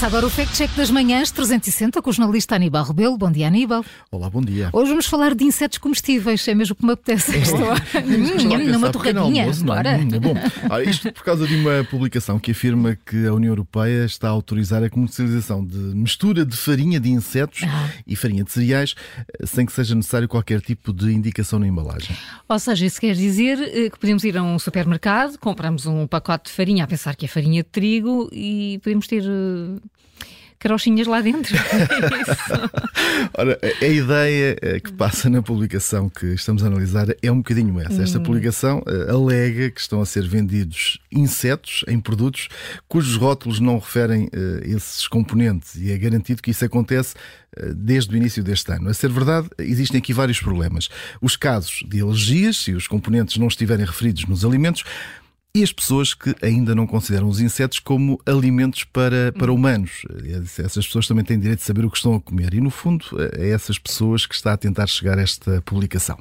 Começa agora o Fact Check das Manhãs 360 com o jornalista Aníbal Rebelo. Bom dia, Aníbal. Olá, bom dia. Hoje vamos falar de insetos comestíveis, é mesmo que me apetece esta hora. Numa torradinha. Almoço, é? é bom. Ah, isto por causa de uma publicação que afirma que a União Europeia está a autorizar a comercialização de mistura de farinha de insetos ah. e farinha de cereais eh, sem que seja necessário qualquer tipo de indicação na embalagem. Ou seja, isso quer dizer eh, que podemos ir a um supermercado, compramos um pacote de farinha a pensar que é farinha de trigo e podemos ter uh, carochinhas lá dentro. Ora, a ideia eh, que passa na publicação que estamos a analisar é um bocadinho essa. Esta hum. publicação uh, alega que estão a ser vendidos insetos em produtos cujos rótulos não referem uh, esses componentes e é garantido que isso acontece desde o início deste ano. A ser verdade, existem aqui vários problemas. Os casos de alergias, se os componentes não estiverem referidos nos alimentos, e as pessoas que ainda não consideram os insetos como alimentos para, para humanos. Essas pessoas também têm direito de saber o que estão a comer. E, no fundo, é essas pessoas que está a tentar chegar a esta publicação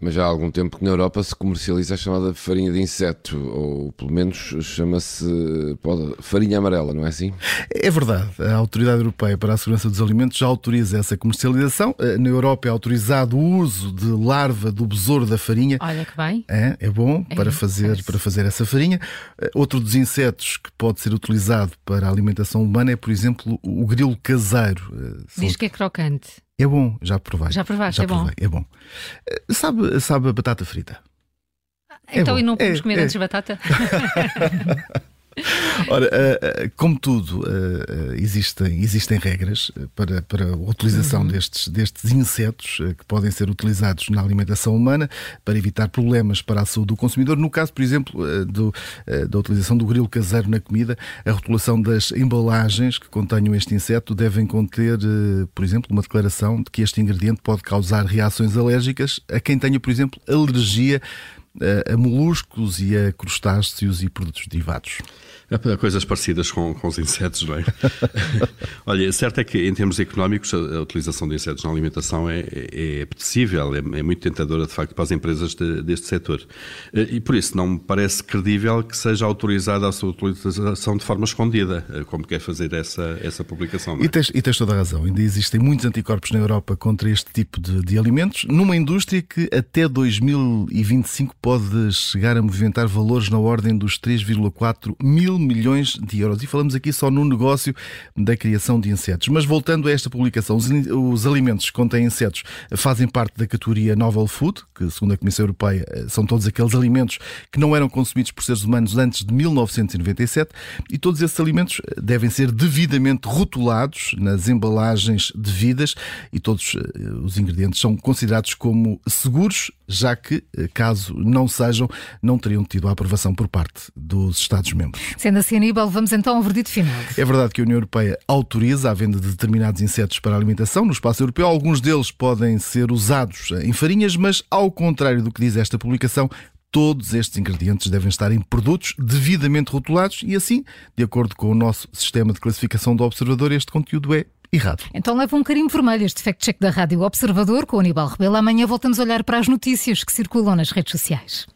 mas já há algum tempo que na Europa se comercializa a chamada farinha de inseto, ou pelo menos chama-se farinha amarela, não é assim? É verdade. A Autoridade Europeia para a Segurança dos Alimentos já autoriza essa comercialização. Eh, na Europa é autorizado o uso de larva do besouro da farinha. Olha que bem. É, é bom é, para, fazer, para fazer essa farinha. Eh, outro dos insetos que pode ser utilizado para a alimentação humana é, por exemplo, o grilo caseiro. Eh, Diz que é crocante. É bom, já provei. Já provaste, já é provei, bom. É bom. Eh, sabe, sabe a batata frita? Então, é e não podemos é, comer é. antes de batata? Ora, eh, eh, como tudo, eh, existem, existem regras para, para a utilização uhum. destes, destes insetos que podem ser utilizados na alimentação humana para evitar problemas para a saúde do consumidor. No caso, por exemplo, do, da utilização do grilo caseiro na comida, a rotulação das embalagens que contenham este inseto devem conter, por exemplo, uma declaração de que este ingrediente pode causar reações alérgicas a quem tenha, por exemplo, alergia a moluscos e a crustáceos e produtos derivados. É coisas parecidas com, com os insetos, não é? Olha, certo é que em termos económicos a, a utilização de insetos na alimentação é, é, é apetecível, é, é, muito tentadora de facto para as empresas de, deste setor. Eh, e por isso não me parece credível que seja autorizada a sua utilização de forma escondida, eh, como quer fazer essa, essa publicação. É? E, tens, e tens toda a razão, ainda existem muitos anticorpos na Europa contra este tipo de, de alimentos, numa indústria que até 2025 pode chegar a movimentar valores na ordem dos 3,4 mil milhões de euros. E falamos aqui só no negócio da criação de insetos. Mas voltando a esta publicação, os, os alimentos que contêm insetos fazem parte da categoria Novel Food, que segundo a Comissão Europeia são todos aqueles alimentos que não eram consumidos por seres humanos antes de 1997 e todos esses alimentos devem ser devidamente rotulados nas embalagens devidas e todos eh, os ingredientes são considerados como seguros, já que, eh, caso não sejam, não teriam tido a aprovação por parte dos Estados-membros. Sendo assim, Aníbal, vamos então ao verdito final. É verdade que a União Europeia autoriza a venda de determinados insetos para alimentação no espaço europeu. Alguns deles podem ser usados em farinhas, mas ao contrário do que diz esta publicação, todos estes ingredientes devem estar em produtos devidamente rotulados e assim, de acordo com o nosso sistema de classificação do observador, este conteúdo é errado. Então leva um carinho vermelho este fact-check da Rádio Observador com o Aníbal Rebelo. Amanhã voltamos a olhar para as notícias que circulam nas redes sociais.